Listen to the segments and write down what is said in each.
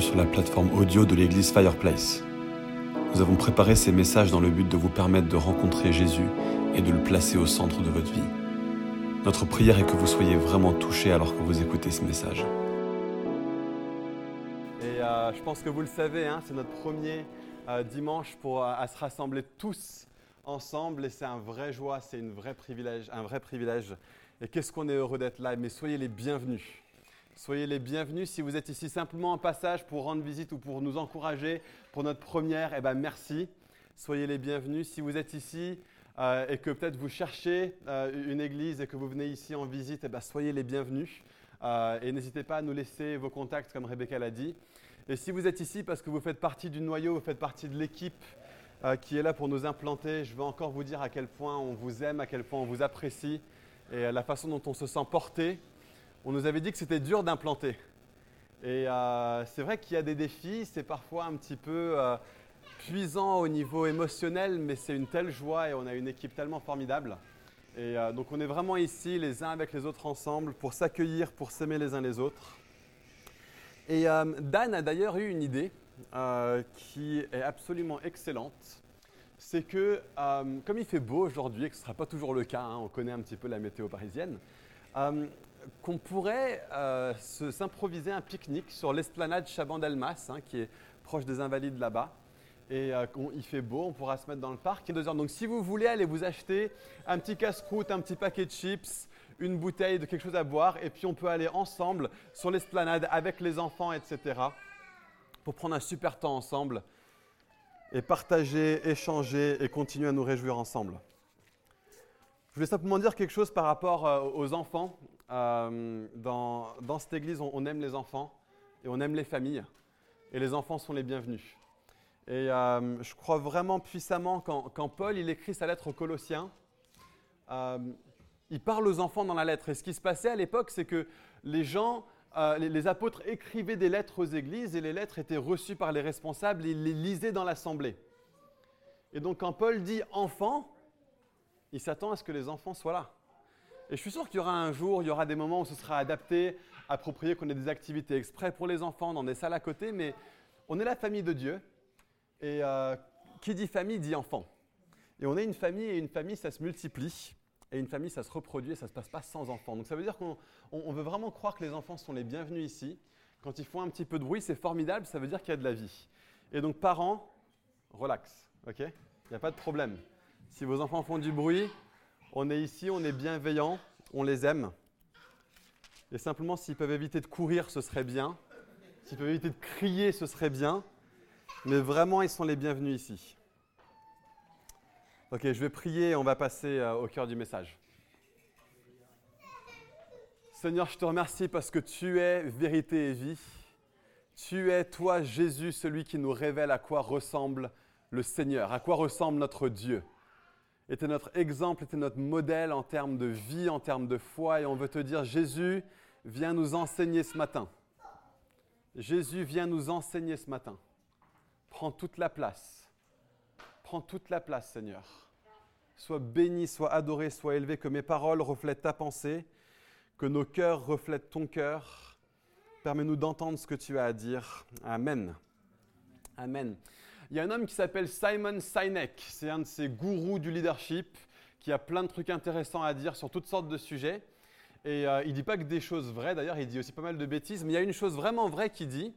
sur la plateforme audio de l'église Fireplace. Nous avons préparé ces messages dans le but de vous permettre de rencontrer Jésus et de le placer au centre de votre vie. Notre prière est que vous soyez vraiment touchés alors que vous écoutez ce message. Et euh, je pense que vous le savez, hein, c'est notre premier euh, dimanche pour euh, se rassembler tous ensemble et c'est un vrai joie, c'est un vrai privilège. Et qu'est-ce qu'on est heureux d'être là, mais soyez les bienvenus. Soyez les bienvenus. Si vous êtes ici simplement en passage pour rendre visite ou pour nous encourager pour notre première, eh ben merci. Soyez les bienvenus. Si vous êtes ici euh, et que peut-être vous cherchez euh, une église et que vous venez ici en visite, eh ben soyez les bienvenus. Euh, et n'hésitez pas à nous laisser vos contacts, comme Rebecca l'a dit. Et si vous êtes ici parce que vous faites partie du noyau, vous faites partie de l'équipe qui est là pour nous implanter, je veux encore vous dire à quel point on vous aime, à quel point on vous apprécie et la façon dont on se sent porté. On nous avait dit que c'était dur d'implanter. Et c'est vrai qu'il y a des défis, c'est parfois un petit peu puisant au niveau émotionnel, mais c'est une telle joie et on a une équipe tellement formidable. Et euh, donc on est vraiment ici les uns avec les autres ensemble pour s'accueillir, pour s'aimer les uns les autres. Et euh, Dan a d'ailleurs eu une idée euh, qui est absolument excellente. C'est que comme il fait beau aujourd'hui, et que ce ne sera pas toujours le cas, hein, on connaît un petit peu la météo parisienne, qu'on pourrait s'improviser un pique-nique sur l'esplanade Chaban-Delmas, hein, qui est proche des Invalides là-bas et euh, il fait beau, on pourra se mettre dans le parc. Donc si vous voulez aller vous acheter un petit casse-croûte, un petit paquet de chips, une bouteille de quelque chose à boire, et puis on peut aller ensemble sur l'esplanade avec les enfants, etc., pour prendre un super temps ensemble et partager, échanger et continuer à nous réjouir ensemble. Je voulais simplement dire quelque chose par rapport euh, aux enfants. Euh, dans, cette église, on, aime les enfants et on aime les familles, et les enfants sont les bienvenus. Et euh, je crois vraiment puissamment quand, Paul il écrit sa lettre aux Colossiens, euh, il parle aux enfants dans la lettre. Et ce qui se passait à l'époque, c'est que les gens, euh, les, apôtres écrivaient des lettres aux églises et les lettres étaient reçues par les responsables et ils les lisaient dans l'assemblée. Et donc quand Paul dit enfants, il s'attend à ce que les enfants soient là. Et je suis sûr qu'il y aura un jour, il y aura des moments où ce sera adapté, approprié, qu'on ait des activités exprès pour les enfants, dans des salles à côté, mais on est la famille de Dieu. Et euh, qui dit famille dit enfant. Et on est une famille et une famille, ça se multiplie. Et une famille, ça se reproduit et ça ne se passe pas sans enfants. Donc ça veut dire qu'on veut vraiment croire que les enfants sont les bienvenus ici. Quand ils font un petit peu de bruit, c'est formidable, ça veut dire qu'il y a de la vie. Et donc parents, relax, ok? Il n'y a pas de problème. Si vos enfants font du bruit, on est ici, on est bienveillant, on les aime. Et simplement, s'ils peuvent éviter de courir, ce serait bien. S'ils peuvent éviter de crier, ce serait bien. Mais vraiment, ils sont les bienvenus ici. Ok, je vais prier et on va passer euh, au cœur du message. Seigneur, je te remercie parce que tu es vérité et vie. Tu es, toi, Jésus, celui qui nous révèle à quoi ressemble le Seigneur, à quoi ressemble notre Dieu. Es notre exemple, es notre modèle en termes de vie, en termes de foi. Et on veut te dire, Jésus, viens nous enseigner ce matin. Jésus, viens nous enseigner ce matin. Prends toute la place. Prends toute la place, Seigneur. Sois béni, sois adoré, sois élevé, que mes paroles reflètent ta pensée, que nos cœurs reflètent ton cœur. Permets-nous d'entendre ce que tu as à dire. Amen. Amen. Il y a un homme qui s'appelle Simon Sinek. C'est un de ces gourous du leadership qui a plein de trucs intéressants à dire sur toutes sortes de sujets. Et euh, il ne dit pas que des choses vraies, d'ailleurs, il dit aussi pas mal de bêtises, mais il y a une chose vraiment vraie qu'il dit,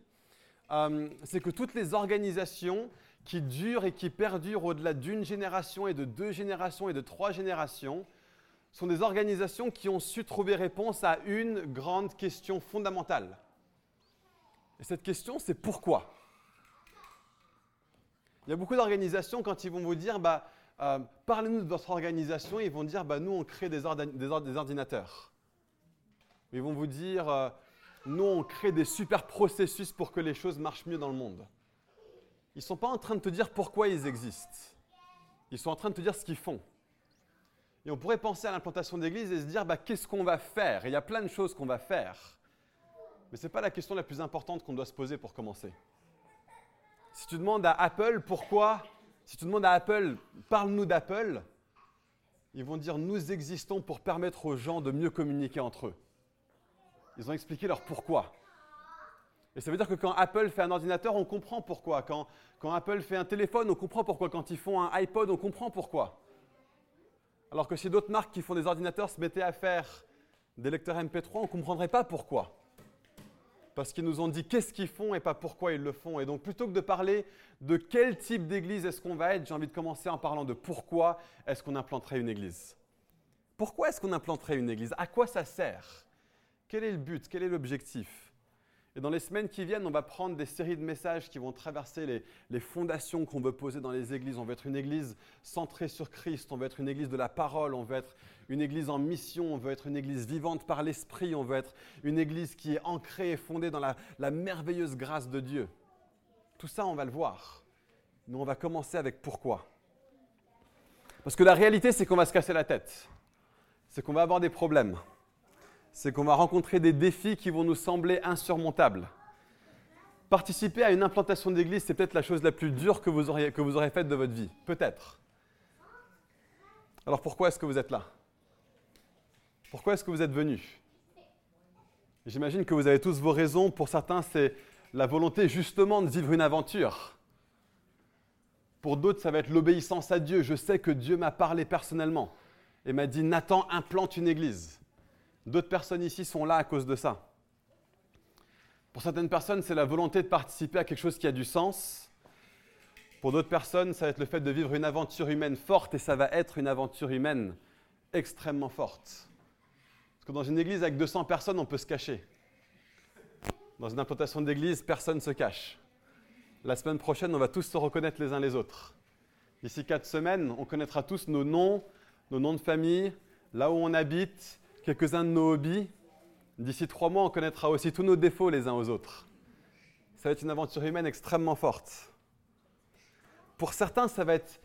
euh, c'est que toutes les organisations qui durent et qui perdurent au-delà d'une génération et de deux générations et de trois générations sont des organisations qui ont su trouver réponse à une grande question fondamentale. Et cette question, c'est pourquoi? Il y a beaucoup d'organisations, quand ils vont vous dire, bah, euh, parlez-nous de votre organisation, ils vont dire, bah, nous, on crée des, ordinateurs. Ils vont vous dire, euh, nous, on crée des super processus pour que les choses marchent mieux dans le monde. Ils ne sont pas en train de te dire pourquoi ils existent. Ils sont en train de te dire ce qu'ils font. Et on pourrait penser à l'implantation d'église et se dire, bah, qu'est-ce qu'on va faire? Il y a plein de choses qu'on va faire. Mais ce n'est pas la question la plus importante qu'on doit se poser pour commencer. Si tu demandes à Apple pourquoi, si tu demandes à Apple, parle-nous d'Apple, ils vont dire, nous existons pour permettre aux gens de mieux communiquer entre eux. Ils ont expliqué leur pourquoi. Et ça veut dire que quand Apple fait un ordinateur, on comprend pourquoi. Quand, Apple fait un téléphone, on comprend pourquoi. Quand ils font un iPod, on comprend pourquoi. Alors que si d'autres marques qui font des ordinateurs se mettaient à faire des lecteurs MP3, on ne comprendrait pas pourquoi. Parce qu'ils nous ont dit qu'est-ce qu'ils font et pas pourquoi ils le font. Et donc plutôt que de parler de quel type d'église est-ce qu'on va être, j'ai envie de commencer en parlant de pourquoi est-ce qu'on implanterait une église. Pourquoi est-ce qu'on implanterait une église? À quoi ça sert? Quel est le but? Quel est l'objectif? Et dans les semaines qui viennent, on va prendre des séries de messages qui vont traverser les, fondations qu'on veut poser dans les églises. On veut être une église centrée sur Christ, on veut être une église de la parole, on veut être une église en mission, on veut être une église vivante par l'esprit, on veut être une église qui est ancrée et fondée dans la, la merveilleuse grâce de Dieu. Tout ça, on va le voir. Nous, on va commencer avec pourquoi. Parce que la réalité, c'est qu'on va se casser la tête. C'est qu'on va avoir des problèmes c'est qu'on va rencontrer des défis qui vont nous sembler insurmontables. Participer à une implantation d'église, c'est peut-être la chose la plus dure que vous aurez, faite de votre vie. Peut-être. Alors pourquoi est-ce que vous êtes là? Pourquoi est-ce que vous êtes venus J'imagine que vous avez tous vos raisons. Pour certains, c'est la volonté justement de vivre une aventure. Pour d'autres, ça va être l'obéissance à Dieu. Je sais que Dieu m'a parlé personnellement et m'a dit Nathan, implante une église. D'autres personnes ici sont là à cause de ça. Pour certaines personnes, c'est la volonté de participer à quelque chose qui a du sens. Pour d'autres personnes, ça va être le fait de vivre une aventure humaine forte et ça va être une aventure humaine extrêmement forte. Parce que dans une église avec 200 personnes, on peut se cacher. Dans une implantation d'église, personne ne se cache. La semaine prochaine, on va tous se reconnaître les uns les autres. D'ici quatre semaines, on connaîtra tous nos noms, nos noms de famille, là où on habite, quelques-uns de nos hobbies. D'ici trois mois, on connaîtra aussi tous nos défauts les uns aux autres. Ça va être une aventure humaine extrêmement forte. Pour certains, ça va être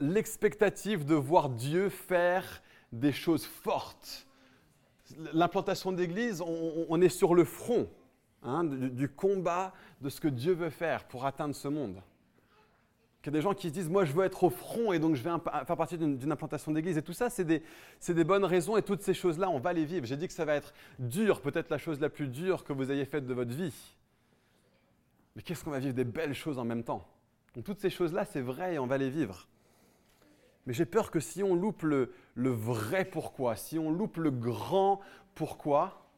l'expectative de voir Dieu faire des choses fortes. L'implantation d'église, on, est sur le front hein, du combat de ce que Dieu veut faire pour atteindre ce monde. Il y a des gens qui se disent, moi je veux être au front et donc je vais faire partie d'une implantation d'église. Et tout ça, c'est des, des, bonnes raisons et toutes ces choses-là, on va les vivre. J'ai dit que ça va être dur, peut-être la chose la plus dure que vous ayez faite de votre vie. Mais qu'est-ce qu'on va vivre des belles choses en même temps? Donc toutes ces choses-là, c'est vrai et on va les vivre. Mais j'ai peur que si on loupe le, le vrai pourquoi, si on loupe le grand pourquoi,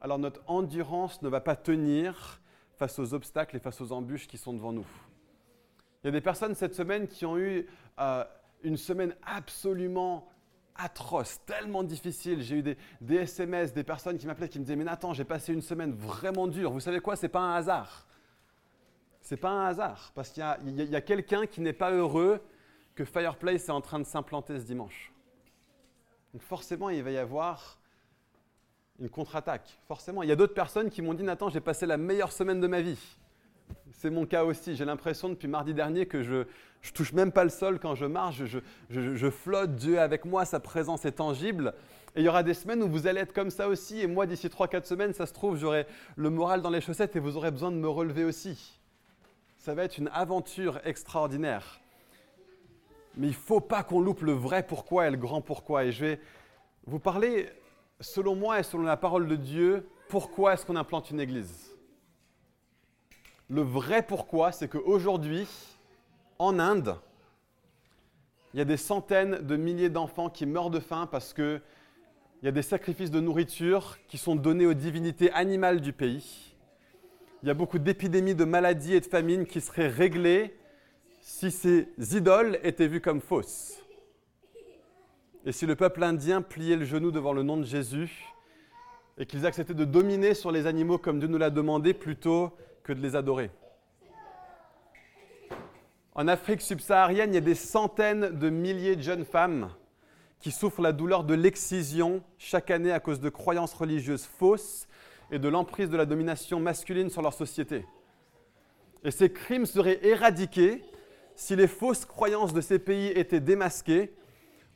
alors notre endurance ne va pas tenir face aux obstacles et face aux embûches qui sont devant nous. Il y a des personnes cette semaine qui ont eu euh, une semaine absolument atroce, tellement difficile. J'ai eu des, SMS, des personnes qui m'appelaient, qui me disaient Mais Nathan, j'ai passé une semaine vraiment dure. Vous savez quoi? Ce n'est pas un hasard. Ce n'est pas un hasard. Parce qu'il y a, quelqu'un qui n'est pas heureux que Fireplace est en train de s'implanter ce dimanche. Donc forcément, il va y avoir une contre-attaque. Forcément. Il y a d'autres personnes qui m'ont dit Nathan, j'ai passé la meilleure semaine de ma vie. C'est mon cas aussi. J'ai l'impression depuis mardi dernier que je ne touche même pas le sol quand je marche. Je, flotte. Dieu avec moi. Sa présence est tangible. Et il y aura des semaines où vous allez être comme ça aussi. Et moi, d'ici 3-4 semaines, ça se trouve, j'aurai le moral dans les chaussettes et vous aurez besoin de me relever aussi. Ça va être une aventure extraordinaire. Mais il ne faut pas qu'on loupe le vrai pourquoi et le grand pourquoi. Et je vais vous parler, selon moi et selon la parole de Dieu, pourquoi est-ce qu'on implante une église? Le vrai pourquoi, c'est qu'aujourd'hui, en Inde, il y a des centaines de milliers d'enfants qui meurent de faim parce qu'il y a des sacrifices de nourriture qui sont donnés aux divinités animales du pays. Il y a beaucoup d'épidémies de maladies et de famines qui seraient réglées si ces idoles étaient vues comme fausses. Et si le peuple indien pliait le genou devant le nom de Jésus et qu'ils acceptaient de dominer sur les animaux comme Dieu nous l'a demandé plutôt que de les adorer. En Afrique subsaharienne, il y a des centaines de milliers de jeunes femmes qui souffrent la douleur de l'excision chaque année à cause de croyances religieuses fausses et de l'emprise de la domination masculine sur leur société. Et ces crimes seraient éradiqués si les fausses croyances de ces pays étaient démasquées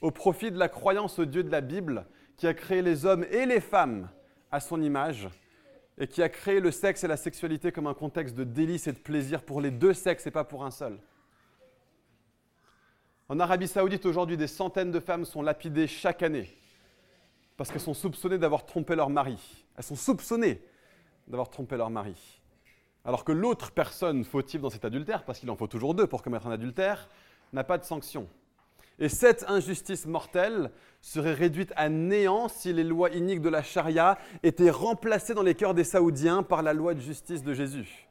au profit de la croyance au Dieu de la Bible qui a créé les hommes et les femmes à son image et qui a créé le sexe et la sexualité comme un contexte de délice et de plaisir pour les deux sexes et pas pour un seul. En Arabie saoudite, aujourd'hui, des centaines de femmes sont lapidées chaque année parce qu'elles sont soupçonnées d'avoir trompé leur mari. Elles sont soupçonnées d'avoir trompé leur mari. alors que l'autre personne fautive dans cet adultère, parce qu'il en faut toujours deux pour commettre un adultère, n'a pas de sanction. Et cette injustice mortelle serait réduite à néant si les lois iniques de la charia étaient remplacées dans les cœurs des Saoudiens par la loi de justice de Jésus.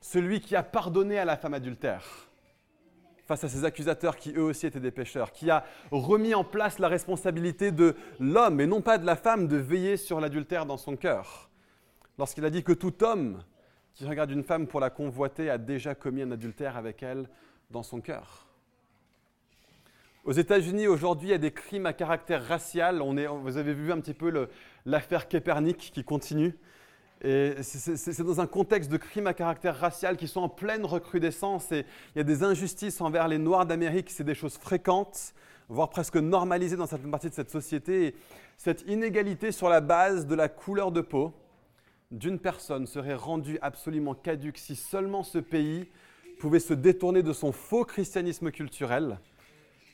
Celui qui a pardonné à la femme adultère face à ses accusateurs qui eux aussi étaient des pécheurs, qui a remis en place la responsabilité de l'homme et non pas de la femme de veiller sur l'adultère dans son cœur. Lorsqu'il a dit que tout homme qui regarde une femme pour la convoiter a déjà commis un adultère avec elle dans son cœur. Aux États-Unis, aujourd'hui, il y a des crimes à caractère racial. Vous avez vu un petit peu l'affaire Kepernick qui continue. C'est dans un contexte de crimes à caractère racial qui sont en pleine recrudescence. Il y a des injustices envers les Noirs d'Amérique, c'est des choses fréquentes, voire presque normalisées dans certaines parties de cette société. Et cette inégalité sur la base de la couleur de peau d'une personne serait rendue absolument caduque si seulement ce pays pouvait se détourner de son faux christianisme culturel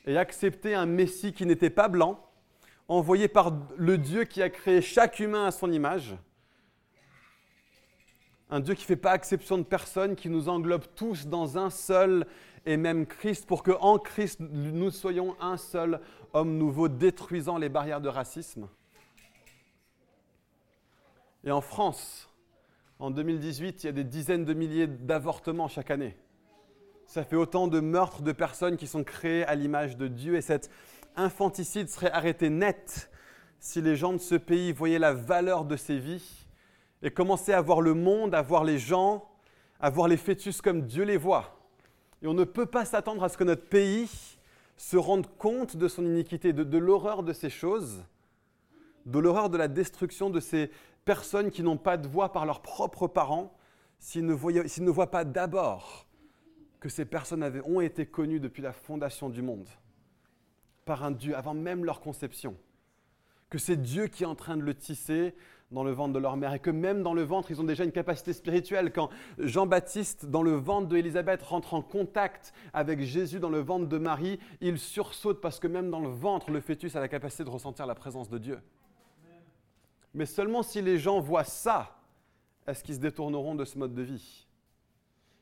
et accepter un Messie qui n'était pas blanc, envoyé par le Dieu qui a créé chaque humain à son image. Un Dieu qui ne fait pas exception de personne, qui nous englobe tous dans un seul et même Christ, pour que en Christ nous soyons un seul homme nouveau, détruisant les barrières de racisme. Et en France, en 2018, il y a des dizaines de milliers d'avortements chaque année. Ça fait autant de meurtres de personnes qui sont créées à l'image de Dieu. Et cet infanticide serait arrêté net si les gens de ce pays voyaient la valeur de ces vies et commençaient à voir le monde, à voir les gens, à voir les fœtus comme Dieu les voit. Et on ne peut pas s'attendre à ce que notre pays se rende compte de son iniquité, de, l'horreur de ces choses, de l'horreur de la destruction de ces personnes qui n'ont pas de voix par leurs propres parents, s'ils ne, ne voient pas d'abord que ces personnes avaient, ont été connues depuis la fondation du monde, par un Dieu, avant même leur conception. Que c'est Dieu qui est en train de le tisser dans le ventre de leur mère et que même dans le ventre, ils ont déjà une capacité spirituelle. Quand Jean-Baptiste, dans le ventre d'Élisabeth, rentre en contact avec Jésus dans le ventre de Marie, il sursaute parce que même dans le ventre, le fœtus a la capacité de ressentir la présence de Dieu. Mais seulement si les gens voient ça, est-ce qu'ils se détourneront de ce mode de vie?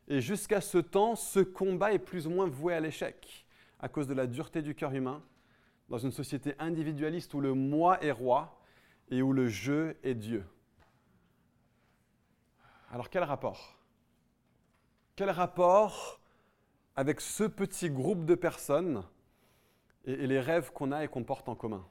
Et jusqu'à ce temps, ce combat est plus ou moins voué à l'échec à cause de la dureté du cœur humain, dans une société individualiste où le moi est roi et où le je est Dieu. Alors quel rapport? Quel rapport avec ce petit groupe de personnes et, les rêves qu'on a et qu'on porte en commun?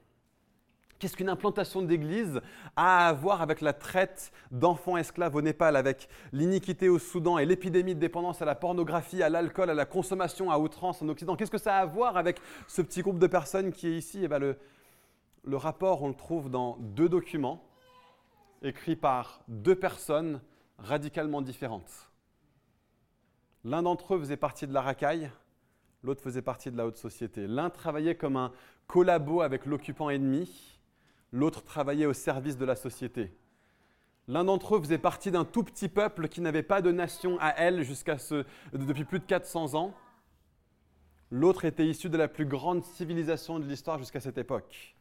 Qu'est-ce qu'une implantation d'église a à voir avec la traite d'enfants esclaves au Népal, avec l'iniquité au Soudan et l'épidémie de dépendance à la pornographie, à l'alcool, à la consommation à outrance en Occident? Qu'est-ce que ça a à voir avec ce petit groupe de personnes qui est ici? Eh bien, le, le rapport, on le trouve dans deux documents écrits par deux personnes radicalement différentes. L'un d'entre eux faisait partie de la racaille, l'autre faisait partie de la haute société. L'un travaillait comme un collabo avec l'occupant ennemi, l'autre travaillait au service de la société. L'un d'entre eux faisait partie d'un tout petit peuple qui n'avait pas de nation à elle depuis plus de 400 ans. L'autre était issu de la plus grande civilisation de l'histoire jusqu'à cette époque.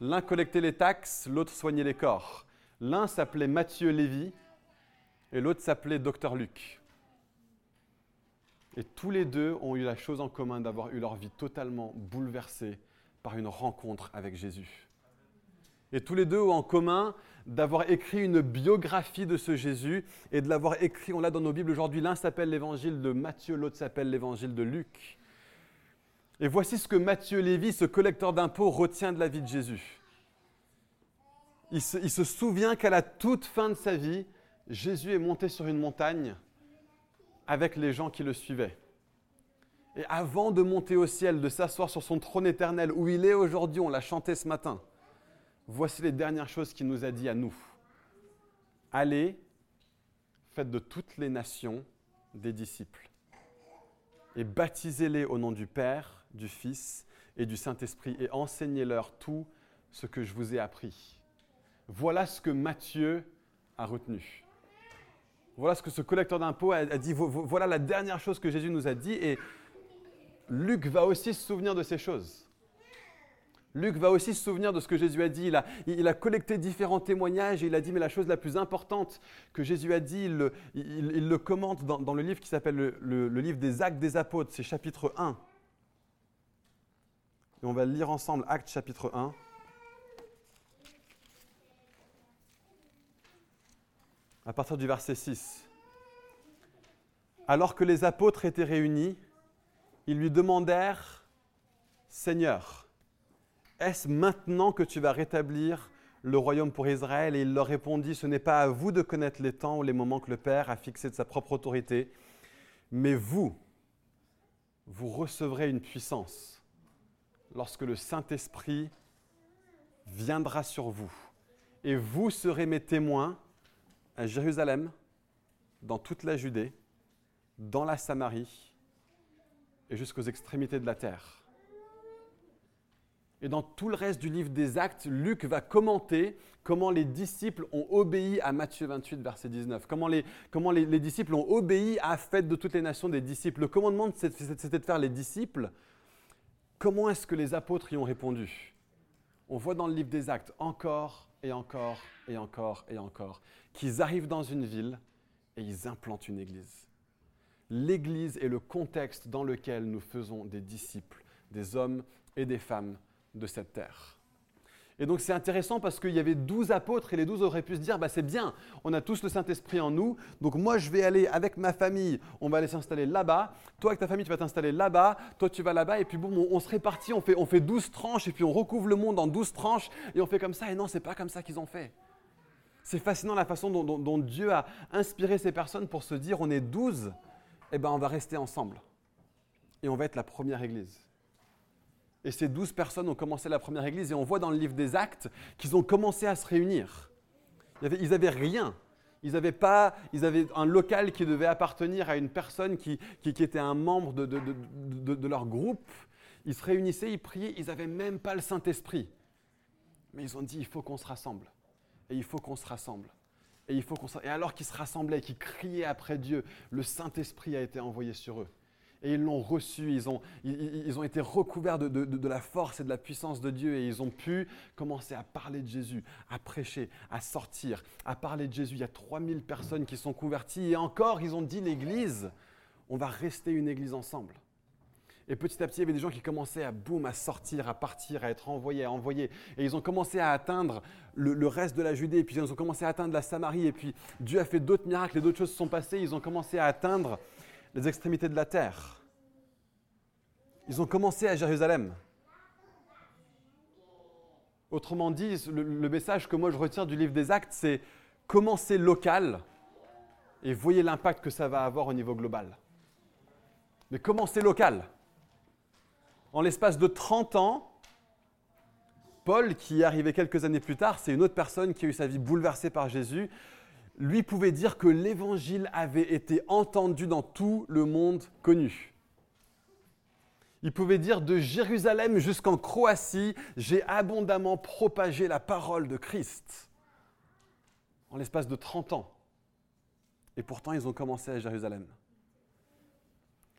L'un collectait les taxes, l'autre soignait les corps. L'un s'appelait Mathieu Lévy et l'autre s'appelait Docteur Luc. Et tous les deux ont eu la chose en commun d'avoir eu leur vie totalement bouleversée par une rencontre avec Jésus. Et tous les deux ont en commun d'avoir écrit une biographie de ce Jésus et de l'avoir écrit, on l'a dans nos Bibles aujourd'hui, l'un s'appelle l'évangile de Matthieu, l'autre s'appelle l'évangile de Luc. Et voici ce que Matthieu Lévy, ce collecteur d'impôts, retient de la vie de Jésus. Il se, il se souvient qu'à la toute fin de sa vie, Jésus est monté sur une montagne avec les gens qui le suivaient. Et avant de monter au ciel, de s'asseoir sur son trône éternel où il est aujourd'hui, on l'a chanté ce matin, voici les dernières choses qu'il nous a dit à nous. Allez, faites de toutes les nations des disciples et baptisez-les au nom du Père, du Fils et du Saint-Esprit et enseignez-leur tout ce que je vous ai appris. Voilà ce que Matthieu a retenu. Voilà ce que ce collecteur d'impôts a, dit. Voilà la dernière chose que Jésus nous a dit. Et Luc va aussi se souvenir de ces choses. Luc va aussi se souvenir de ce que Jésus a dit. Il a, collecté différents témoignages et il a dit, mais la chose la plus importante que Jésus a dit, il, le commente dans, le livre qui s'appelle le, livre des Actes des Apôtres, c'est chapitre 1. Et on va lire ensemble, Actes chapitre 1. À partir du verset 6. Alors que les apôtres étaient réunis, ils lui demandèrent, Seigneur, est-ce maintenant que tu vas rétablir le royaume pour Israël? Et il leur répondit, ce n'est pas à vous de connaître les temps ou les moments que le Père a fixés de sa propre autorité, mais vous, vous recevrez une puissance lorsque le Saint-Esprit viendra sur vous. Et vous serez mes témoins à Jérusalem, dans toute la Judée, dans la Samarie et jusqu'aux extrémités de la terre. Et dans tout le reste du livre des Actes, Luc va commenter comment les disciples ont obéi à Matthieu 28, verset 19. Comment les, comment les, disciples ont obéi à la fête de toutes les nations des disciples. Le commandement, c'était de faire les disciples. Comment est-ce que les apôtres y ont répondu? On voit dans le livre des Actes encore et encore et encore et encore qu'ils arrivent dans une ville et ils implantent une église. L'église est le contexte dans lequel nous faisons des disciples, des hommes et des femmes de cette terre. Et donc c'est intéressant parce qu'il y avait douze apôtres et les douze auraient pu se dire, bah, c'est bien, on a tous le Saint-Esprit en nous, donc moi je vais aller avec ma famille, on va aller s'installer là-bas, toi avec ta famille tu vas t'installer là-bas, toi tu vas là-bas, et puis bon, on, se répartit, on fait, on fait 12 tranches, et puis on recouvre le monde en douze tranches, et on fait comme ça, et non, c'est pas comme ça qu'ils ont fait. C'est fascinant la façon dont, Dieu a inspiré ces personnes pour se dire, on est douze, et eh ben on va rester ensemble, et on va être la première église. Et ces douze personnes ont commencé la première église et on voit dans le livre des actes qu'ils ont commencé à se réunir. Ils n'avaient rien. Ils n'avaient pas, ils avaient un local qui devait appartenir à une personne qui, était un membre de, de, leur groupe. Ils se réunissaient, ils priaient, ils n'avaient même pas le Saint-Esprit. Mais ils ont dit, il faut qu'on se rassemble. Et il faut qu'on se rassemble. Et, il faut qu'on et alors qu'ils se rassemblaient, qu'ils criaient après Dieu, le Saint-Esprit a été envoyé sur eux et ils l'ont reçu, ils ont, ils, ont été recouverts de, de, la force et de la puissance de Dieu et ils ont pu commencer à parler de Jésus, à prêcher, à sortir, à parler de Jésus. Il y a 3000 personnes qui sont converties et encore, ils ont dit l'Église, on va rester une Église ensemble. Et petit à petit, il y avait des gens qui commençaient à boum, à sortir, à partir, à être envoyés, à envoyer. Et ils ont commencé à atteindre le, le, reste de la Judée, et puis ils ont commencé à atteindre la Samarie, et puis Dieu a fait d'autres miracles et d'autres choses se sont passées. Ils ont commencé à atteindre les extrémités de la terre. Ils ont commencé à Jérusalem. Autrement dit, le, message que moi je retire du livre des actes, c'est commencer local et voyez l'impact que ça va avoir au niveau global. Mais commencer local? En l'espace de 30 ans, Paul, qui est arrivé quelques années plus tard, c'est une autre personne qui a eu sa vie bouleversée par Jésus lui pouvait dire que l'évangile avait été entendu dans tout le monde connu. Il pouvait dire de Jérusalem jusqu'en Croatie, j'ai abondamment propagé la parole de Christ en l'espace de 30 ans. Et pourtant, ils ont commencé à Jérusalem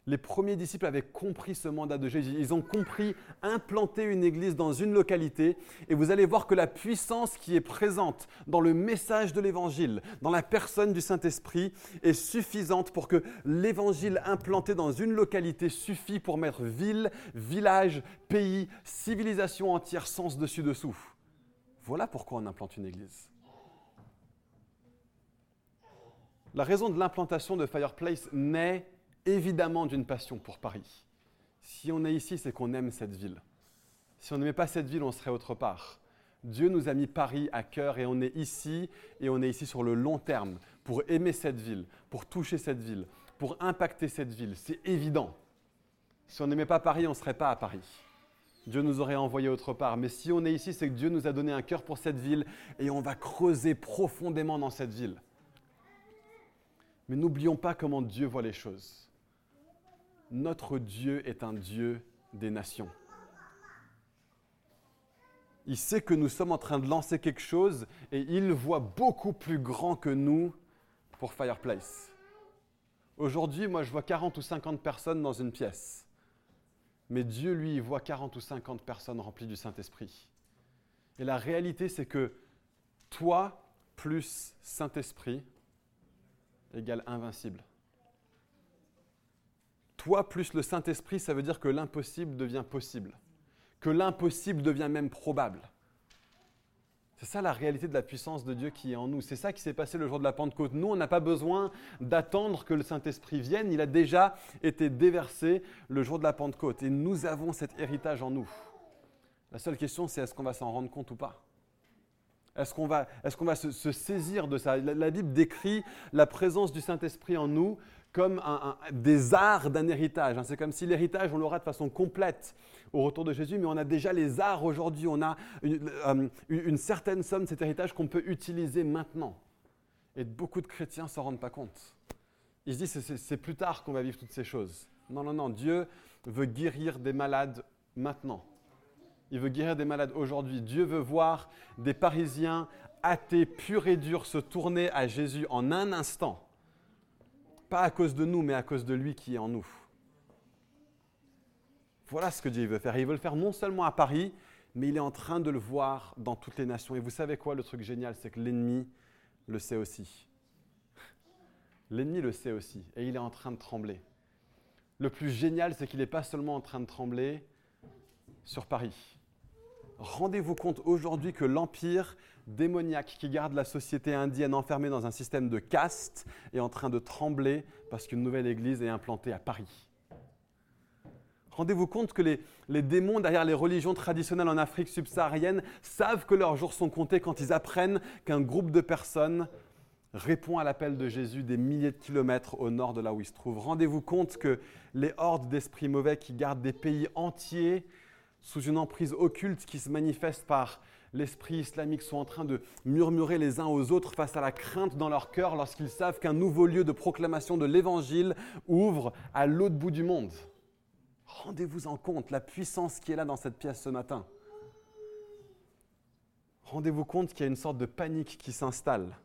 les premiers disciples avaient compris ce mandat de Jésus. Ils ont compris implanter une église dans une localité. Et vous allez voir que la puissance qui est présente dans le message de l'évangile, dans la personne du Saint-Esprit, est suffisante pour que l'évangile implanté dans une localité suffit pour mettre ville, village, pays, civilisation entière sens dessus-dessous. Voilà pourquoi on implante une église. La raison de l'implantation de Fireplace naît évidemment d'une passion pour Paris. Si on est ici, c'est qu'on aime cette ville. Si on n'aimait pas cette ville, on serait autre part. Dieu nous a mis Paris à cœur et on est ici et on est ici sur le long terme pour aimer cette ville, pour toucher cette ville, pour impacter cette ville. C'est évident. Si on n'aimait pas Paris, on ne serait pas à Paris. Dieu nous aurait envoyé autre part. Mais si on est ici, c'est que Dieu nous a donné un cœur pour cette ville et on va creuser profondément dans cette ville. Mais n'oublions pas comment Dieu voit les choses notre Dieu est un Dieu des nations. Il sait que nous sommes en train de lancer quelque chose et il voit beaucoup plus grand que nous pour Fireplace. Aujourd'hui, moi, je vois 40 ou 50 personnes dans une pièce. Mais Dieu, lui, voit 40 ou 50 personnes remplies du Saint-Esprit. Et la réalité, c'est que toi plus Saint-Esprit égale invincible. Plus le Saint-Esprit, ça veut dire que l'impossible devient possible, que l'impossible devient même probable. C'est ça la réalité de la puissance de Dieu qui est en nous. C'est ça qui s'est passé le jour de la Pentecôte. Nous, on n'a pas besoin d'attendre que le Saint-Esprit vienne. Il a déjà été déversé le jour de la Pentecôte. Et nous avons cet héritage en nous. La seule question, c'est est-ce qu'on va s'en rendre compte ou pas? Est-ce qu'on va, est qu'on va se, saisir de ça? La, Bible décrit la présence du Saint-Esprit en nous comme des arts d'un héritage. Hein. C'est comme si l'héritage, on l'aura de façon complète au retour de Jésus, mais on a déjà les arts aujourd'hui, on a euh, une, certaine somme de cet héritage qu'on peut utiliser maintenant. Et beaucoup de chrétiens ne s'en rendent pas compte. Ils se disent c'est plus tard qu'on va vivre toutes ces choses. Non, non, non, Dieu veut guérir des malades maintenant. Il veut guérir des malades aujourd'hui. Dieu veut voir des Parisiens athées, purs et durs, se tourner à Jésus en un instant. Pas à cause de nous, mais à cause de lui qui est en nous. Voilà ce que Dieu veut faire. il veut le faire non seulement à Paris, mais il est en train de le voir dans toutes les nations. Et vous savez quoi, le truc génial, c'est que l'ennemi le sait aussi. L'ennemi le sait aussi, et il est en train de trembler. Le plus génial, c'est qu'il n'est pas seulement en train de trembler sur Paris. Rendez-vous compte aujourd'hui que l'empire démoniaque qui garde la société indienne enfermée dans un système de caste est en train de trembler parce qu'une nouvelle église est implantée à Paris. Rendez-vous compte que les, démons derrière les religions traditionnelles en Afrique subsaharienne savent que leurs jours sont comptés quand ils apprennent qu'un groupe de personnes répond à l'appel de Jésus des milliers de kilomètres au nord de là où ils se trouvent. Rendez-vous compte que les hordes d'esprits mauvais qui gardent des pays entiers sous une emprise occulte qui se manifeste par l'esprit islamique sont en train de murmurer les uns aux autres face à la crainte dans leur cœur lorsqu'ils savent qu'un nouveau lieu de proclamation de l'Évangile ouvre à l'autre bout du monde. Rendez-vous en compte la puissance qui est là dans cette pièce ce matin. Rendez-vous compte qu'il y a une sorte de panique qui s'installe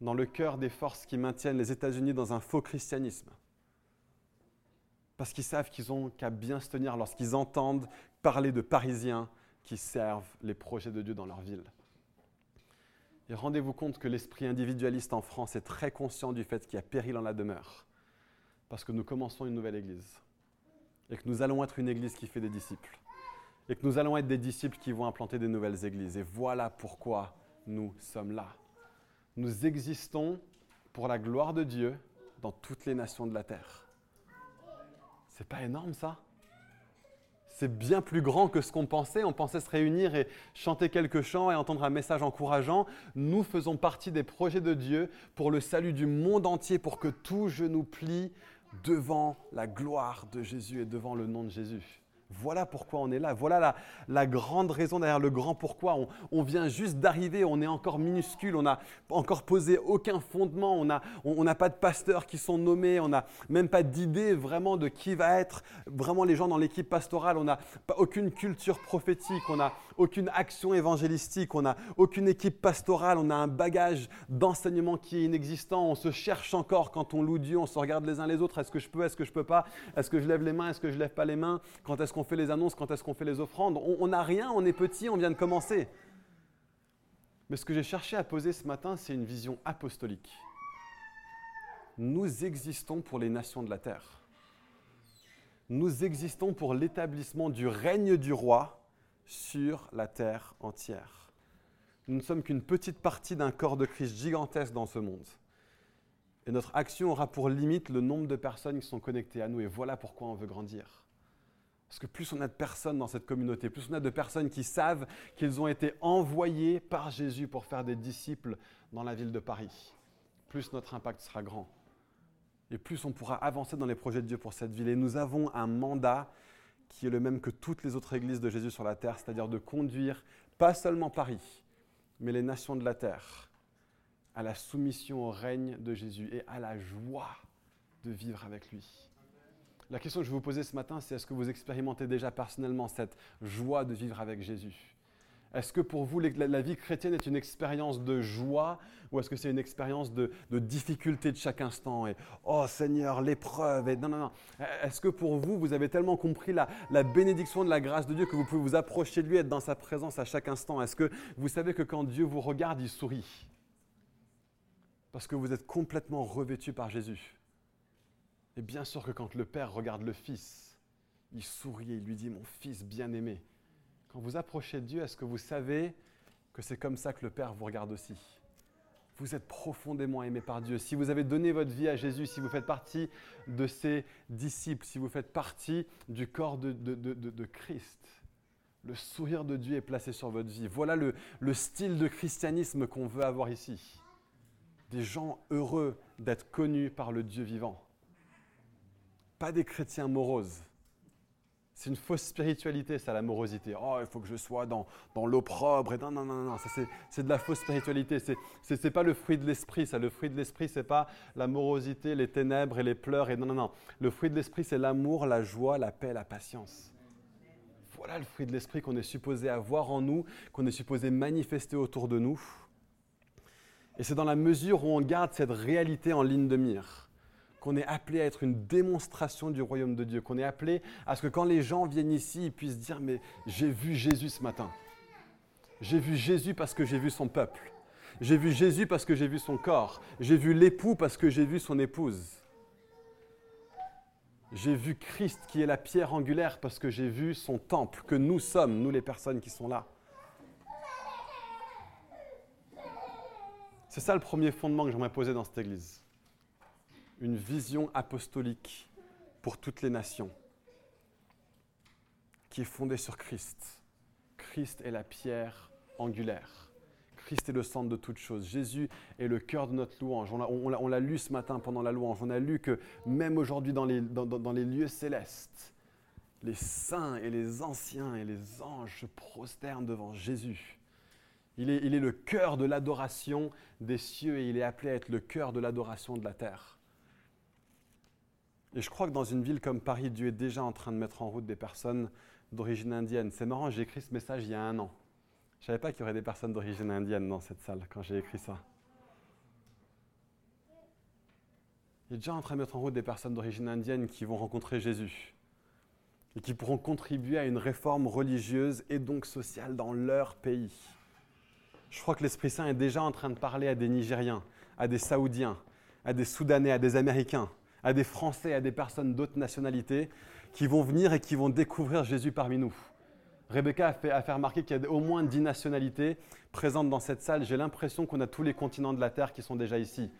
dans le cœur des forces qui maintiennent les États-Unis dans un faux christianisme. Parce qu'ils savent qu'ils ont qu'à bien se tenir lorsqu'ils entendent parler de Parisiens qui servent les projets de Dieu dans leur ville. Et rendez-vous compte que l'esprit individualiste en France est très conscient du fait qu'il y a péril en la demeure, parce que nous commençons une nouvelle Église et que nous allons être une église qui fait des disciples, et que nous allons être des disciples qui vont implanter des nouvelles églises. Et voilà pourquoi nous sommes là. Nous existons pour la gloire de Dieu dans toutes les nations de la terre. C'est pas énorme ça? C'est bien plus grand que ce qu'on pensait. On pensait se réunir et chanter quelques chants et entendre un message encourageant. Nous faisons partie des projets de Dieu pour le salut du monde entier, pour que tout genou plie devant la gloire de Jésus et devant le nom de Jésus. Voilà pourquoi on est là. Voilà la, grande raison derrière le grand pourquoi. On, vient juste d'arriver, on est encore minuscule, on n'a encore posé aucun fondement, on n'a on, pas de pasteurs qui sont nommés, on n'a même pas d'idée vraiment de qui va être vraiment les gens dans l'équipe pastorale, on n'a aucune culture prophétique, on n'a aucune action évangélistique, on n'a aucune équipe pastorale, on a un bagage d'enseignement qui est inexistant, on se cherche encore quand on loue Dieu, on se regarde les uns les autres, est-ce que je peux, est-ce que je peux pas, est-ce que je lève les mains, est-ce que je lève pas les mains, quand est-ce qu'on fait les annonces, quand est-ce qu'on fait les offrandes, on n'a rien, on est petit, on vient de commencer. Mais ce que j'ai cherché à poser ce matin, c'est une vision apostolique. Nous existons pour les nations de la terre. Nous existons pour l'établissement du règne du roi sur la terre entière. Nous ne sommes qu'une petite partie d'un corps de Christ gigantesque dans ce monde. Et notre action aura pour limite le nombre de personnes qui sont connectées à nous. Et voilà pourquoi on veut grandir. Parce que plus on a de personnes dans cette communauté, plus on a de personnes qui savent qu'ils ont été envoyés par Jésus pour faire des disciples dans la ville de Paris, plus notre impact sera grand. Et plus on pourra avancer dans les projets de Dieu pour cette ville. Et nous avons un mandat qui est le même que toutes les autres églises de Jésus sur la terre, c'est-à-dire de conduire pas seulement Paris, mais les nations de la terre à la soumission au règne de Jésus et à la joie de vivre avec lui. La question que je vais vous poser ce matin, c'est est-ce que vous expérimentez déjà personnellement cette joie de vivre avec Jésus? Est-ce que pour vous, la, vie chrétienne est une expérience de joie ou est-ce que c'est une expérience de, difficulté de chaque instant et oh Seigneur, l'épreuve non, non, non. Est-ce que pour vous, vous avez tellement compris la, la, bénédiction de la grâce de Dieu que vous pouvez vous approcher de lui, être dans sa présence à chaque instant? Est-ce que vous savez que quand Dieu vous regarde, il sourit? Parce que vous êtes complètement revêtu par Jésus. Et bien sûr que quand le Père regarde le Fils, il sourit et il lui dit, mon Fils bien-aimé. Quand vous approchez de Dieu, est-ce que vous savez que c'est comme ça que le Père vous regarde aussi? Vous êtes profondément aimé par Dieu. Si vous avez donné votre vie à Jésus, si vous faites partie de ses disciples, si vous faites partie du corps de, Christ, le sourire de Dieu est placé sur votre vie. Voilà le, le style de christianisme qu'on veut avoir ici. Des gens heureux d'être connus par le Dieu vivant. Pas des chrétiens moroses c'est une fausse spiritualité, ça, la morosité. Oh, il faut que je sois dans, dans l'opprobre. Et non, non, non, non, c'est de la fausse spiritualité. Ce n'est pas le fruit de l'esprit, ça. Le fruit de l'esprit, c'est pas la morosité, les ténèbres et les pleurs. Et non, non, non. Le fruit de l'esprit, c'est l'amour, la joie, la paix, la patience. Voilà le fruit de l'esprit qu'on est supposé avoir en nous, qu'on est supposé manifester autour de nous. Et c'est dans la mesure où on garde cette réalité en ligne de mire qu'on est appelé à être une démonstration du royaume de Dieu, qu'on est appelé à ce que quand les gens viennent ici, ils puissent dire, mais j'ai vu Jésus ce matin. J'ai vu Jésus parce que j'ai vu son peuple. J'ai vu Jésus parce que j'ai vu son corps. J'ai vu l'époux parce que j'ai vu son épouse. J'ai vu Christ qui est la pierre angulaire parce que j'ai vu son temple, que nous sommes, nous les personnes qui sont là. C'est ça le premier fondement que j'aimerais poser dans cette église une vision apostolique pour toutes les nations, qui est fondée sur Christ. Christ est la pierre angulaire. Christ est le centre de toutes choses. Jésus est le cœur de notre louange. On l'a lu ce matin pendant la louange. On a lu que même aujourd'hui dans les, lieux célestes, les saints et les anciens et les anges se prosternent devant Jésus. Il est, il est, le cœur de l'adoration des cieux et il est appelé à être le cœur de l'adoration de la terre. Et je crois que dans une ville comme Paris, Dieu est déjà en train de mettre en route des personnes d'origine indienne. C'est marrant, j'ai écrit ce message il y a un an. Je ne savais pas qu'il y aurait des personnes d'origine indienne dans cette salle quand j'ai écrit ça. Il est déjà en train de mettre en route des personnes d'origine indienne qui vont rencontrer Jésus et qui pourront contribuer à une réforme religieuse et donc sociale dans leur pays. Je crois que l'Esprit Saint est déjà en train de parler à des Nigériens, à des Saoudiens, à des Soudanais, à des Américains, à des Français, à des personnes d'autres nationalités qui vont venir et qui vont découvrir Jésus parmi nous. Rebecca a fait, remarquer qu'il y a au moins dix nationalités présentes dans cette salle. J'ai l'impression qu'on a tous les continents de la Terre qui sont déjà ici.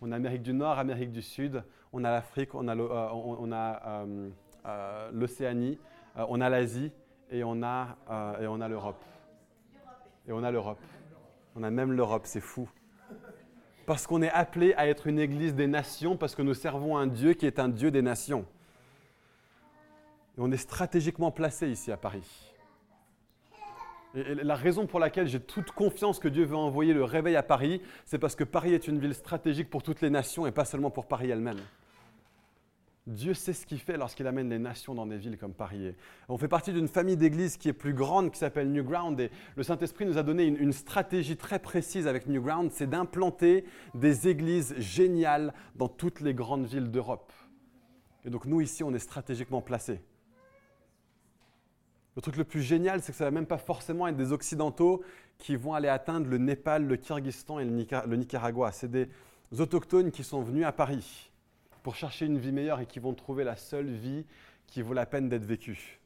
On a Amérique du Nord, Amérique du Sud, on a l'Afrique, on a euh, euh, l'Océanie, euh, on a l'Asie et on a l'Europe. Et on a l'Europe. On a même l'Europe, c'est fou parce qu'on est appelé à être une église des nations, parce que nous servons un Dieu qui est un Dieu des nations. Et on est stratégiquement placé ici à Paris. Et la raison pour laquelle j'ai toute confiance que Dieu veut envoyer le réveil à Paris, c'est parce que Paris est une ville stratégique pour toutes les nations et pas seulement pour Paris elle-même. Dieu sait ce qu'il fait lorsqu'il amène les nations dans des villes comme Paris. On fait partie d'une famille d'églises qui est plus grande, qui s'appelle New Ground. Et le Saint-Esprit nous a donné une, stratégie très précise avec New Ground, c'est d'implanter des églises géniales dans toutes les grandes villes d'Europe. Et donc nous, ici, on est stratégiquement placés. Le truc le plus génial, c'est que ça ne va même pas forcément être des Occidentaux qui vont aller atteindre le Népal, le Kyrgyzstan et le Nicaragua. C'est des autochtones qui sont venus à Paris pour chercher une vie meilleure et qui vont trouver la seule vie qui vaut la peine d'être vécue.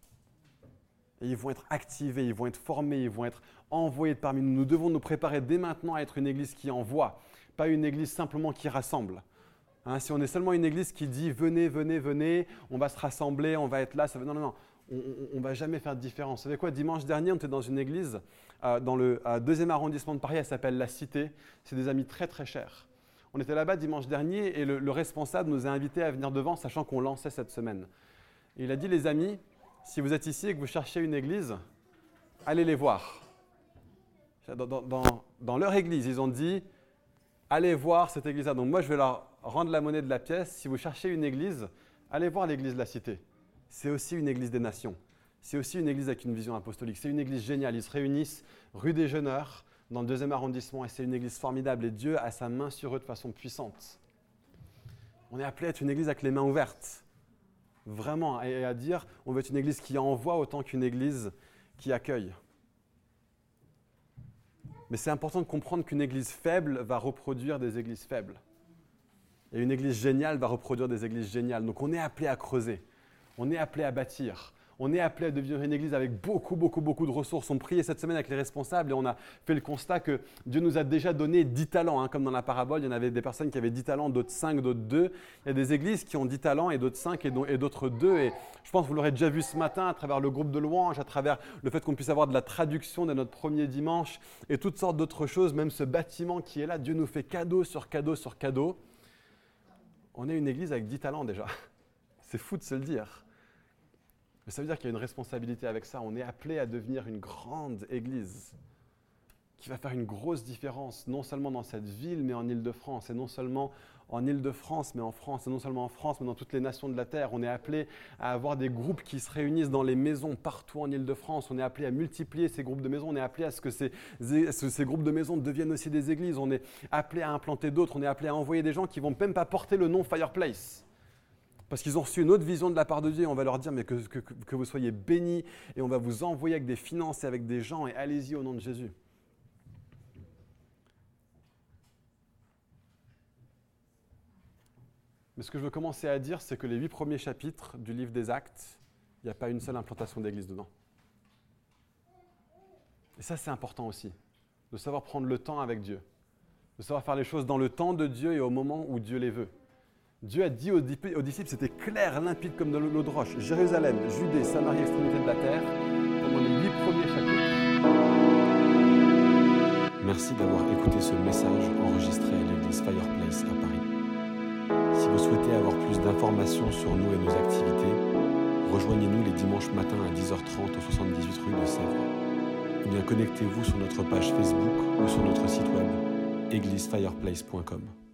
Et ils vont être activés, ils vont être formés, ils vont être envoyés parmi nous. Nous devons nous préparer dès maintenant à être une église qui envoie, pas une église simplement qui rassemble. Hein, si on est seulement une église qui dit venez, venez, venez, on va se rassembler, on va être là, ça non, non, non, on ne va jamais faire de différence. Vous savez quoi, dimanche dernier, on était dans une église euh, dans le deuxième arrondissement de Paris, elle s'appelle La Cité. C'est des amis très très chers. On était là-bas dimanche dernier et le, responsable nous a invités à venir devant, sachant qu'on lançait cette semaine. il a dit, les amis, si vous êtes ici et que vous cherchez une église, allez les voir. Dans, leur église, ils ont dit, allez voir cette église-là. Donc moi, je vais leur rendre la monnaie de la pièce. Si vous cherchez une église, allez voir l'église de la cité. C'est aussi une église des nations. c'est aussi une église avec une vision apostolique. C'est une église géniale. Ils se réunissent rue des Jeuneurs, dans le deuxième arrondissement, et c'est une église formidable. Et Dieu a sa main sur eux de façon puissante. On est appelé à être une église avec les mains ouvertes. Vraiment, et à dire, on veut être une église qui envoie autant qu'une église qui accueille. Mais c'est important de comprendre qu'une église faible va reproduire des églises faibles. Et une église géniale va reproduire des églises géniales. Donc on est appelé à creuser, on est appelé à bâtir, on est appelé à devenir une église avec beaucoup, beaucoup, beaucoup de ressources. On priait cette semaine avec les responsables et on a fait le constat que Dieu nous a déjà donné 10 talents. Hein. comme dans la parabole, il y en avait des personnes qui avaient 10 talents, d'autres 5, d'autres 2. Il y a des églises qui ont 10 talents et d'autres 5 et d'autres 2. Et je pense que vous l'aurez déjà vu ce matin à travers le groupe de louanges, à travers le fait qu'on puisse avoir de la traduction de notre premier dimanche et toutes sortes d'autres choses. Même ce bâtiment qui est là, Dieu nous fait cadeau sur cadeau sur cadeau. On est une église avec 10 talents déjà. C'est fou de se le dire. Mais ça veut dire qu'il y a une responsabilité avec ça. On est appelé à devenir une grande église qui va faire une grosse différence, non seulement dans cette ville, mais en Île-de-France, et non seulement en Île-de-France, mais en France, et non seulement en France, mais dans toutes les nations de la Terre. On est appelé à avoir des groupes qui se réunissent dans les maisons partout en Île-de-France. On est appelé à multiplier ces groupes de maisons. On est appelé à ce que ces, groupes de maisons deviennent aussi des églises. On est appelé à implanter d'autres. On est appelé à envoyer des gens qui vont même pas porter le nom Fireplace parce qu'ils ont reçu une autre vision de la part de Dieu. Et on va leur dire mais que, vous soyez bénis et on va vous envoyer avec des finances et avec des gens et allez-y au nom de Jésus. Mais ce que je veux commencer à dire, c'est que les huit premiers chapitres du livre des Actes, il n'y a pas une seule implantation d'église dedans. Et ça, c'est important aussi, de savoir prendre le temps avec Dieu, de savoir faire les choses dans le temps de Dieu et au moment où Dieu les veut. Dieu a dit aux, disciples, c'était clair, limpide comme de l'eau de roche, Jérusalem, Judée, Samarie, extrémité de la terre, pendant les huit premiers chapitres. Merci d'avoir écouté ce message enregistré à l'église Fireplace à Paris. Si vous souhaitez avoir plus d'informations sur nous et nos activités, rejoignez-nous les dimanches matins à 10h30 au 78 rue de Sèvres. Ou bien connectez-vous sur notre page Facebook ou sur notre site web églisefireplace.com.